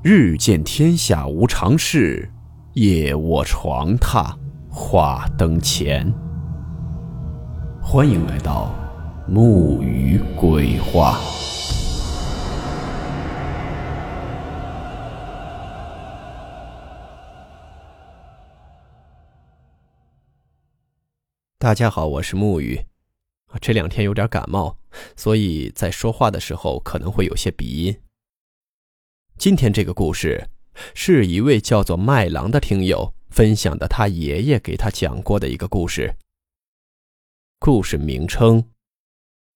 日见天下无常事，夜卧床榻话灯前。欢迎来到木鱼鬼话。大家好，我是木鱼。这两天有点感冒，所以在说话的时候可能会有些鼻音。今天这个故事，是一位叫做麦郎的听友分享的，他爷爷给他讲过的一个故事。故事名称：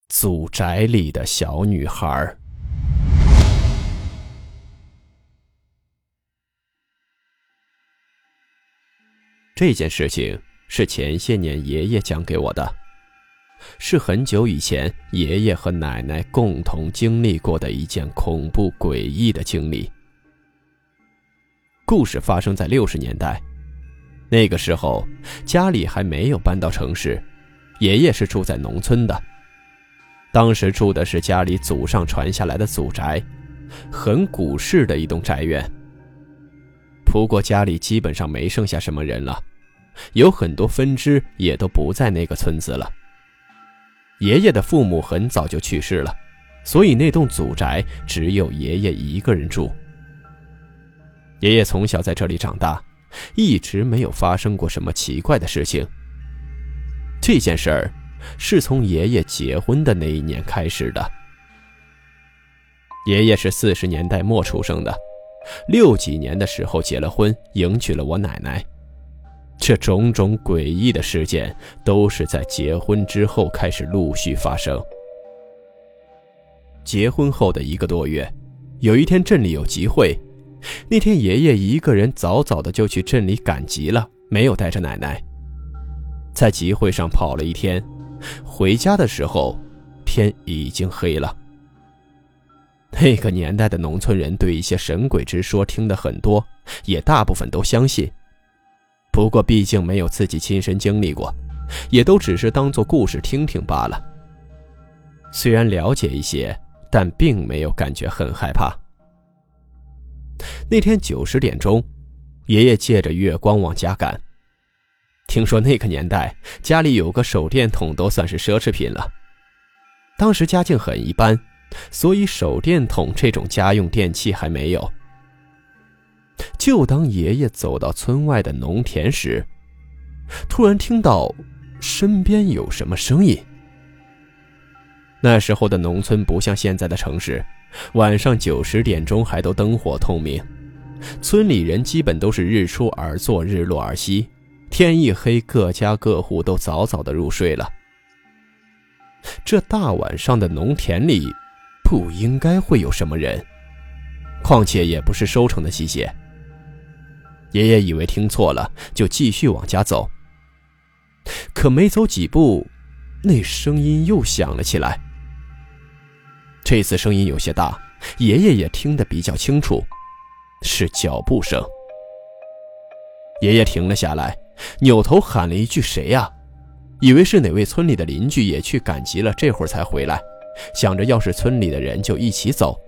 祖宅里的小女孩。这件事情是前些年爷爷讲给我的，是很久以前爷爷和奶奶共同经历过的一件恐怖诡异的经历。故事发生在六十年代，那个时候家里还没有搬到城市，爷爷是住在农村的。当时住的是家里祖上传下来的祖宅，很古式的一栋宅院。不过家里基本上没剩下什么人了，有很多分支也都不在那个村子了。爷爷的父母很早就去世了，所以那栋祖宅只有爷爷一个人住。爷爷从小在这里长大，一直没有发生过什么奇怪的事情。这件事儿是从爷爷结婚的那一年开始的。爷爷是四十年代末出生的，六几年的时候结了婚，迎娶了我奶奶。这种种诡异的事件都是在结婚之后开始陆续发生。结婚后的一个多月，有一天镇里有集会。那天，爷爷一个人早早的就去镇里赶集了，没有带着奶奶。在集会上跑了一天，回家的时候，天已经黑了。那个年代的农村人对一些神鬼之说听得很多，也大部分都相信。不过，毕竟没有自己亲身经历过，也都只是当做故事听听罢了。虽然了解一些，但并没有感觉很害怕。那天九十点钟，爷爷借着月光往家赶。听说那个年代家里有个手电筒都算是奢侈品了。当时家境很一般，所以手电筒这种家用电器还没有。就当爷爷走到村外的农田时，突然听到身边有什么声音。那时候的农村不像现在的城市。晚上九十点钟还都灯火通明，村里人基本都是日出而作，日落而息。天一黑，各家各户都早早的入睡了。这大晚上的农田里，不应该会有什么人，况且也不是收成的季节。爷爷以为听错了，就继续往家走。可没走几步，那声音又响了起来。这次声音有些大，爷爷也听得比较清楚，是脚步声。爷爷停了下来，扭头喊了一句：“谁呀？”以为是哪位村里的邻居也去赶集了，这会儿才回来，想着要是村里的人就一起走。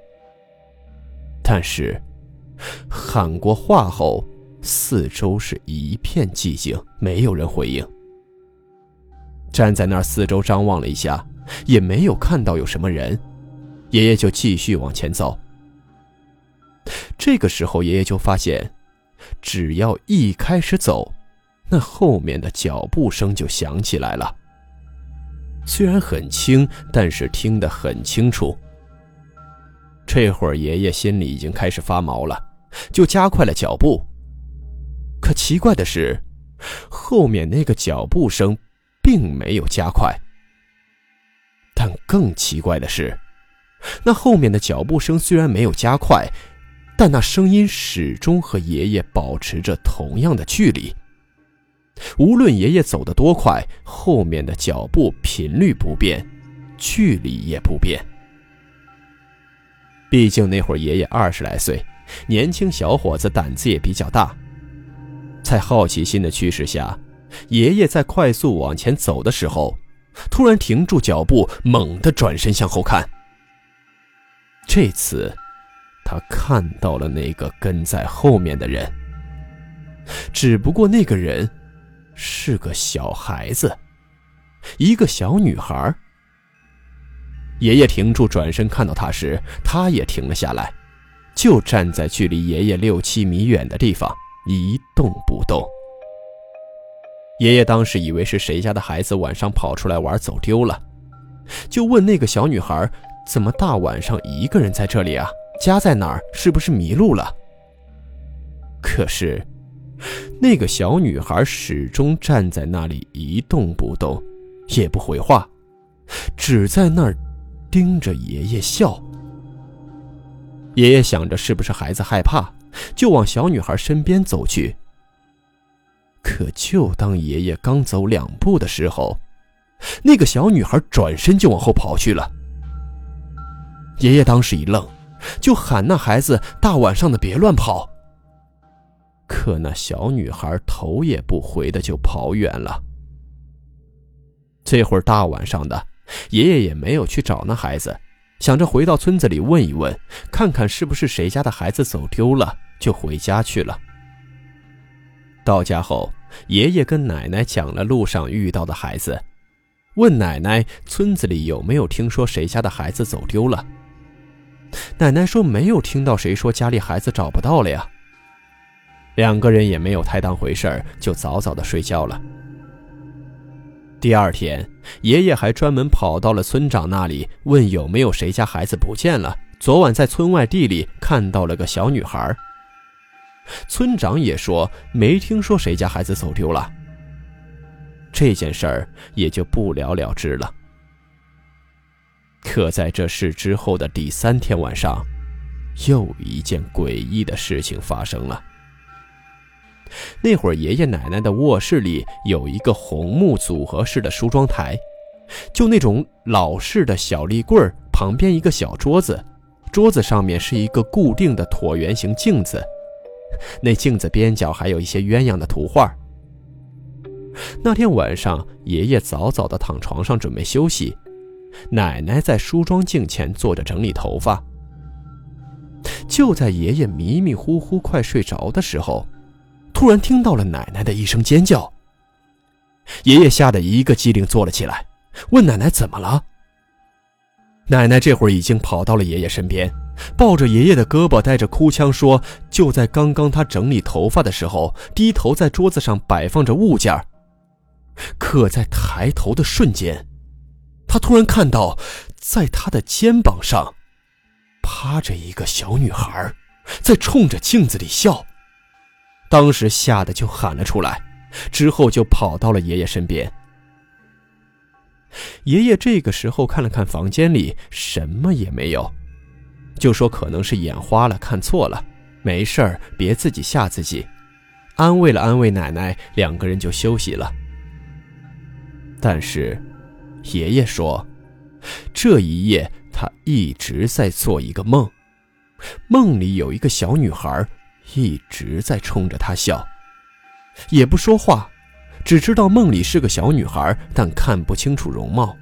但是，喊过话后，四周是一片寂静，没有人回应。站在那儿，四周张望了一下，也没有看到有什么人。爷爷就继续往前走。这个时候，爷爷就发现，只要一开始走，那后面的脚步声就响起来了。虽然很轻，但是听得很清楚。这会儿，爷爷心里已经开始发毛了，就加快了脚步。可奇怪的是，后面那个脚步声并没有加快。但更奇怪的是。那后面的脚步声虽然没有加快，但那声音始终和爷爷保持着同样的距离。无论爷爷走得多快，后面的脚步频率不变，距离也不变。毕竟那会儿爷爷二十来岁，年轻小伙子胆子也比较大。在好奇心的驱使下，爷爷在快速往前走的时候，突然停住脚步，猛地转身向后看。这次，他看到了那个跟在后面的人，只不过那个人是个小孩子，一个小女孩。爷爷停住，转身看到他时，他也停了下来，就站在距离爷爷六七米远的地方，一动不动。爷爷当时以为是谁家的孩子晚上跑出来玩走丢了，就问那个小女孩：“怎么大晚上一个人在这里啊？家在哪儿？是不是迷路了？”可是，那个小女孩始终站在那里一动不动，也不回话，只在那儿盯着爷爷笑。爷爷想着是不是孩子害怕，就往小女孩身边走去。可就当爷爷刚走两步的时候，那个小女孩转身就往后跑去了。爷爷当时一愣，就喊那孩子：“大晚上的别乱跑。”可那小女孩头也不回的就跑远了。这会儿大晚上的，爷爷也没有去找那孩子，想着回到村子里问一问，看看是不是谁家的孩子走丢了，就回家去了。到家后，爷爷跟奶奶讲了路上遇到的孩子，问奶奶村子里有没有听说谁家的孩子走丢了。奶奶说没有听到谁说家里孩子找不到了呀。两个人也没有太当回事儿，就早早的睡觉了。第二天，爷爷还专门跑到了村长那里，问有没有谁家孩子不见了。昨晚在村外地里看到了个小女孩。村长也说没听说谁家孩子走丢了，这件事儿也就不了了之了。可在这事之后的第三天晚上，又一件诡异的事情发生了。那会儿爷爷奶奶的卧室里有一个红木组合式的梳妆台，就那种老式的小立柜，旁边一个小桌子，桌子上面是一个固定的椭圆形镜子。那镜子边角还有一些鸳鸯的图画。那天晚上，爷爷早早的躺床上准备休息，奶奶在梳妆镜前坐着整理头发。就在爷爷迷迷糊糊快睡着的时候，突然听到了奶奶的一声尖叫。爷爷吓得一个机灵坐了起来，问奶奶怎么了。奶奶这会儿已经跑到了爷爷身边。抱着爷爷的胳膊，带着哭腔说：“就在刚刚，他整理头发的时候，低头在桌子上摆放着物件可在抬头的瞬间，他突然看到，在他的肩膀上，趴着一个小女孩，在冲着镜子里笑。当时吓得就喊了出来，之后就跑到了爷爷身边。爷爷这个时候看了看房间里，什么也没有。”就说可能是眼花了，看错了，没事儿，别自己吓自己。安慰了安慰奶奶，两个人就休息了。但是，爷爷说，这一夜他一直在做一个梦，梦里有一个小女孩一直在冲着他笑，也不说话，只知道梦里是个小女孩，但看不清楚容貌。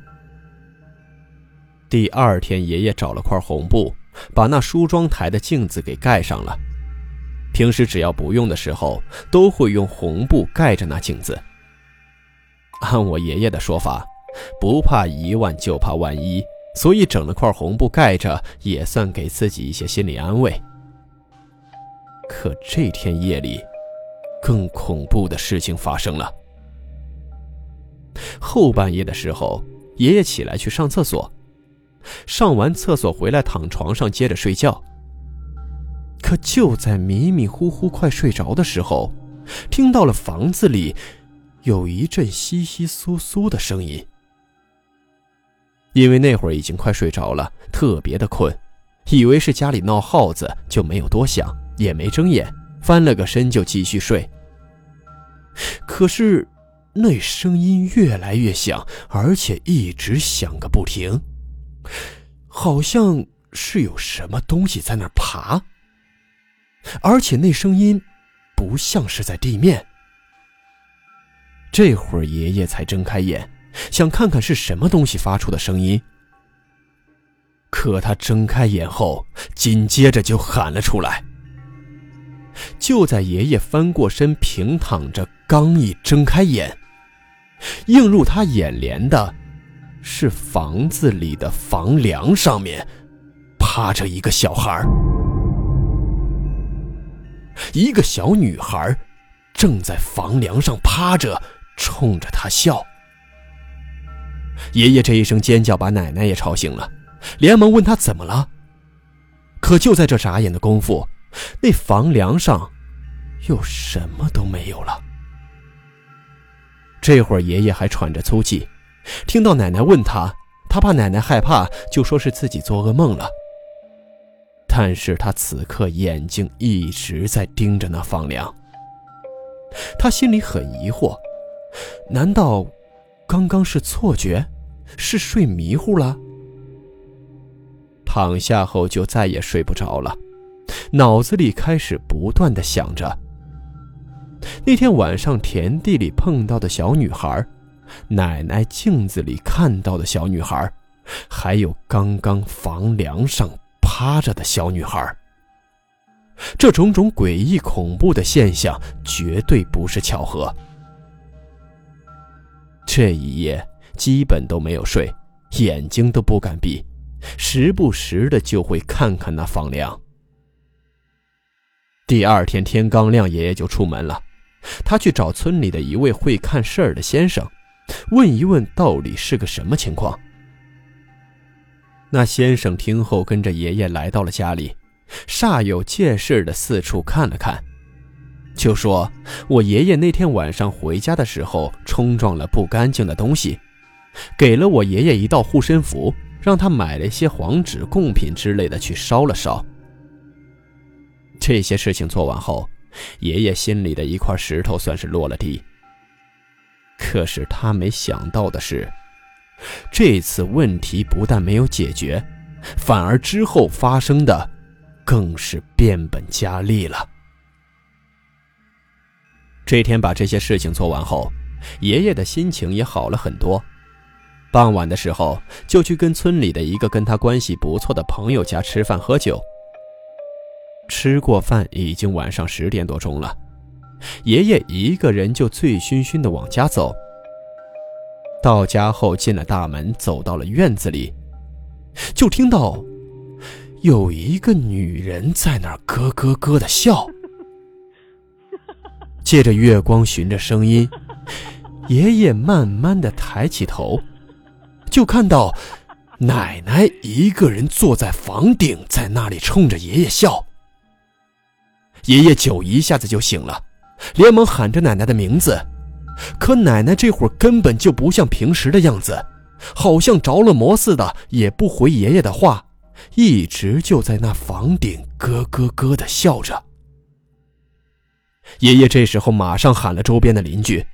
第二天，爷爷找了块红布。把那梳妆台的镜子给盖上了。平时只要不用的时候，都会用红布盖着那镜子。按我爷爷的说法，不怕一万就怕万一，所以整了块红布盖着，也算给自己一些心理安慰。可这天夜里，更恐怖的事情发生了。后半夜的时候，爷爷起来去上厕所。上完厕所回来，躺床上接着睡觉。可就在迷迷糊糊快睡着的时候，听到了房子里有一阵窸窸窣窣的声音。因为那会儿已经快睡着了，特别的困，以为是家里闹耗子，就没有多想，也没睁眼，翻了个身就继续睡。可是，那声音越来越响，而且一直响个不停。好像是有什么东西在那爬，而且那声音不像是在地面。这会儿爷爷才睁开眼，想看看是什么东西发出的声音。可他睁开眼后，紧接着就喊了出来。就在爷爷翻过身平躺着，刚一睁开眼，映入他眼帘的，是房子里的房梁上面趴着一个小孩一个小女孩正在房梁上趴着，冲着他笑。爷爷这一声尖叫把奶奶也吵醒了，连忙问他怎么了。可就在这眨眼的功夫，那房梁上又什么都没有了。这会儿爷爷还喘着粗气，听到奶奶问他，他怕奶奶害怕，就说是自己做噩梦了。但是他此刻眼睛一直在盯着那房梁，他心里很疑惑，难道刚刚是错觉，是睡迷糊了？躺下后就再也睡不着了，脑子里开始不断的想着那天晚上田地里碰到的小女孩，奶奶镜子里看到的小女孩，还有刚刚房梁上趴着的小女孩。这种种诡异恐怖的现象绝对不是巧合。这一夜基本都没有睡，眼睛都不敢闭。时不时的就会看看那房梁。第二天天刚亮，爷爷就出门了。他去找村里的一位会看事儿的先生，问一问到底是个什么情况。那先生听后，跟着爷爷来到了家里，煞有介事的四处看了看，就说：“我爷爷那天晚上回家的时候，冲撞了不干净的东西，给了我爷爷一道护身符。”让他买了一些黄纸、贡品之类的去烧了烧。这些事情做完后，爷爷心里的一块石头算是落了地。可是他没想到的是，这次问题不但没有解决，反而之后发生的更是变本加厉了。这天把这些事情做完后，爷爷的心情也好了很多。傍晚的时候，就去跟村里的一个跟他关系不错的朋友家吃饭喝酒。吃过饭，已经晚上十点多钟了，爷爷一个人就醉醺醺的往家走。到家后，进了大门，走到了院子里，就听到有一个女人在那儿咯咯咯的笑。借着月光，循着声音，爷爷慢慢的抬起头。就看到奶奶一个人坐在房顶，在那里冲着爷爷笑。爷爷酒一下子就醒了，连忙喊着奶奶的名字，可奶奶这会儿根本就不像平时的样子，好像着了魔似的，也不回爷爷的话，一直就在那房顶咯咯咯的笑着。爷爷这时候马上喊了周边的邻居。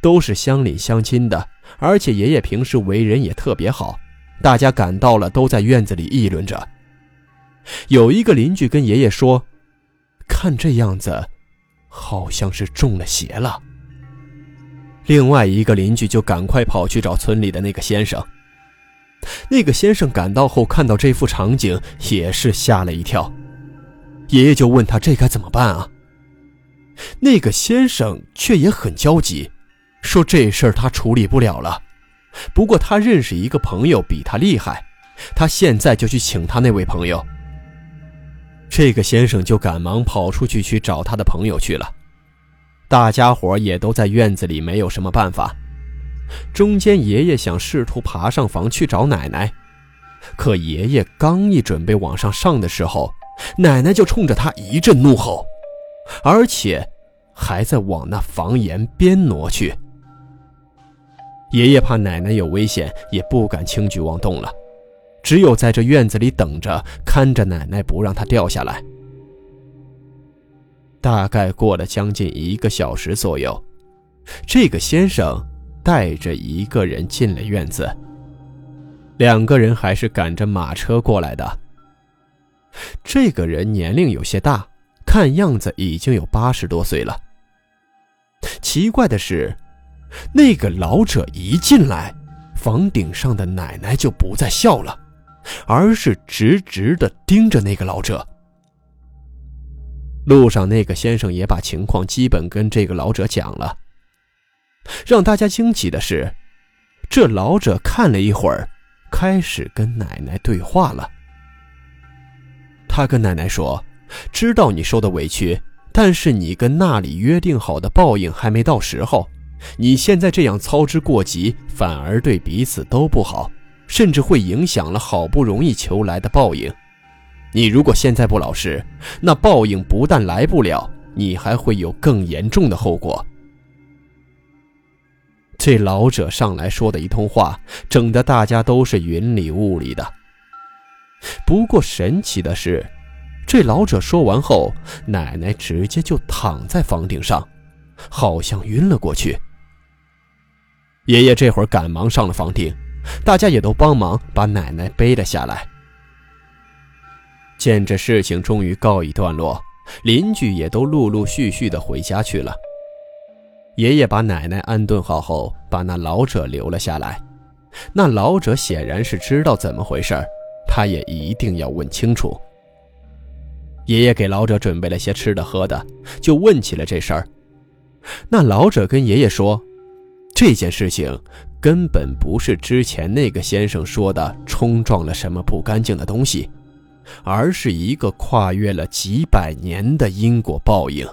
都是乡里乡亲的，而且爷爷平时为人也特别好，大家赶到了，都在院子里议论着。有一个邻居跟爷爷说：“看这样子，好像是中了邪了。”另外一个邻居就赶快跑去找村里的那个先生。那个先生赶到后，看到这幅场景，也是吓了一跳。爷爷就问他：“这该怎么办啊？”那个先生却也很焦急。说这事儿他处理不了了，不过他认识一个朋友比他厉害，他现在就去请他那位朋友。这个先生就赶忙跑出去去找他的朋友去了。大家伙也都在院子里，没有什么办法。中间爷爷想试图爬上房去找奶奶，可爷爷刚一准备往上上的时候，奶奶就冲着他一阵怒吼，而且还在往那房檐边挪去。爷爷怕奶奶有危险，也不敢轻举妄动了，只有在这院子里等着，看着奶奶不让她掉下来。大概过了将近一个小时左右，这个先生带着一个人进了院子。两个人还是赶着马车过来的。这个人年龄有些大，看样子已经有八十多岁了。奇怪的是。那个老者一进来，房顶上的奶奶就不再笑了，而是直直的盯着那个老者。路上，那个先生也把情况基本跟这个老者讲了。让大家惊奇的是，这老者看了一会儿，开始跟奶奶对话了。他跟奶奶说：“知道你受的委屈，但是你跟那里约定好的报应还没到时候。你现在这样操之过急，反而对彼此都不好，甚至会影响了好不容易求来的报应。你如果现在不老实，那报应不但来不了，你还会有更严重的后果。”这老者上来说的一通话，整得大家都是云里雾里的。不过神奇的是，这老者说完后，奶奶直接就躺在房顶上，好像晕了过去。爷爷这会儿赶忙上了房顶，大家也都帮忙把奶奶背了下来。见这事情终于告一段落，邻居也都陆陆续续的回家去了。爷爷把奶奶安顿好后，把那老者留了下来。那老者显然是知道怎么回事他也一定要问清楚。爷爷给老者准备了些吃的喝的，就问起了这事儿。那老者跟爷爷说：“这件事情根本不是之前那个先生说的冲撞了什么不干净的东西，而是一个跨越了几百年的因果报应。”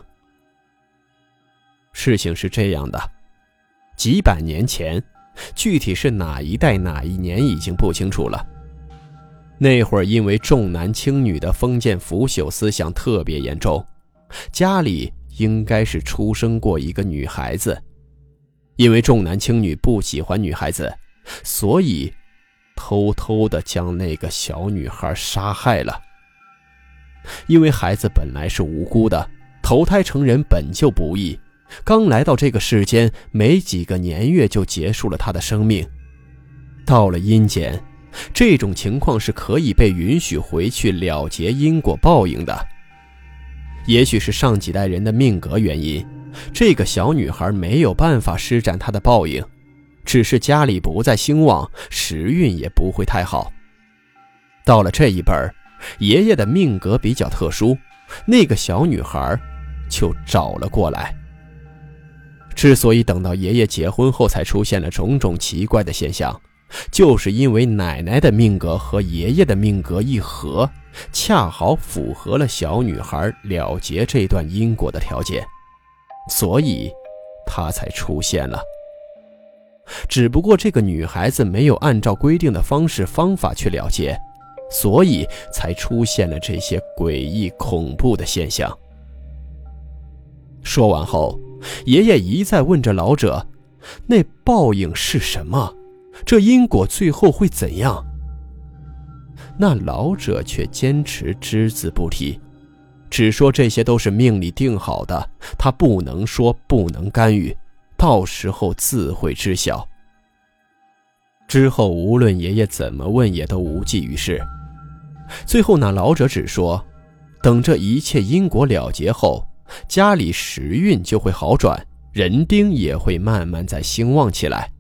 事情是这样的，几百年前，具体是哪一代哪一年已经不清楚了。那会儿因为重男轻女的封建腐朽思想特别严重，家里应该是出生过一个女孩子，因为重男轻女不喜欢女孩子，所以偷偷的将那个小女孩杀害了。因为孩子本来是无辜的，投胎成人本就不易。刚来到这个世间，没几个年月就结束了他的生命。到了阴间，这种情况是可以被允许回去了结因果报应的。也许是上几代人的命格原因，这个小女孩没有办法施展她的报应，只是家里不再兴旺，时运也不会太好。到了这一辈，爷爷的命格比较特殊，那个小女孩就找了过来。之所以等到爷爷结婚后才出现了种种奇怪的现象，就是因为奶奶的命格和爷爷的命格一合，恰好符合了小女孩了结这段因果的条件，所以她才出现了。只不过这个女孩子没有按照规定的方式方法去了结，所以才出现了这些诡异恐怖的现象。说完后。爷爷一再问着老者：“那报应是什么？这因果最后会怎样？”那老者却坚持只字不提，只说这些都是命里定好的，他不能说，不能干预，到时候自会知晓。之后无论爷爷怎么问，也都无济于事。最后那老者只说：“等这一切因果了结后。”家里时运就会好转，人丁也会慢慢再兴旺起来。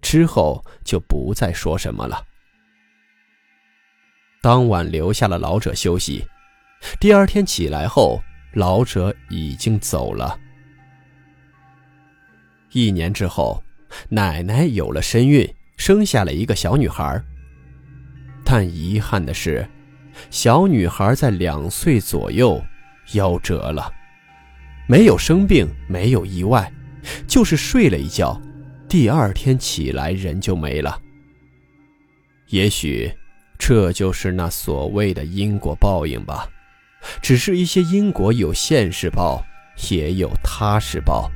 之后就不再说什么了。当晚留下了老者休息。第二天起来后，老者已经走了。一年之后，奶奶有了身孕，生下了一个小女孩。但遗憾的是，小女孩在两岁左右夭折了。没有生病，没有意外，就是睡了一觉，第二天起来人就没了。也许，这就是那所谓的因果报应吧。只是一些因果有现世报，也有他世报。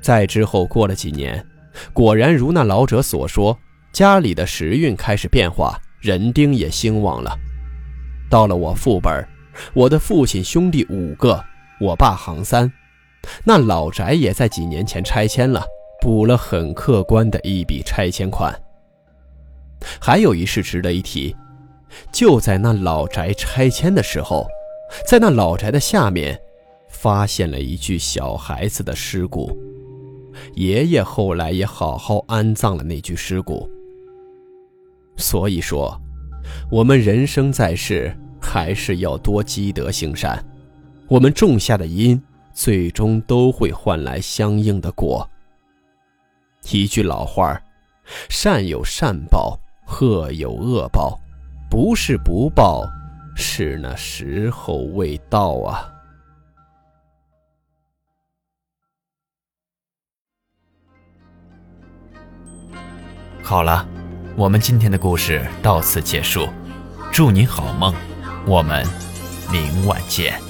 再之后过了几年，果然如那老者所说，家里的时运开始变化，人丁也兴旺了。到了我父辈我的父亲兄弟五个。我爸行三，那老宅也在几年前拆迁了，补了很客观的一笔拆迁款。还有一事值得一提，就在那老宅拆迁的时候，在那老宅的下面，发现了一具小孩子的尸骨。爷爷后来也好好安葬了那具尸骨。所以说，我们人生在世，还是要多积德行善。我们种下的因，最终都会换来相应的果。一句老话善有善报，恶有恶报，不是不报，是那时候未到啊。好了，我们今天的故事到此结束，祝你好梦，我们明晚见。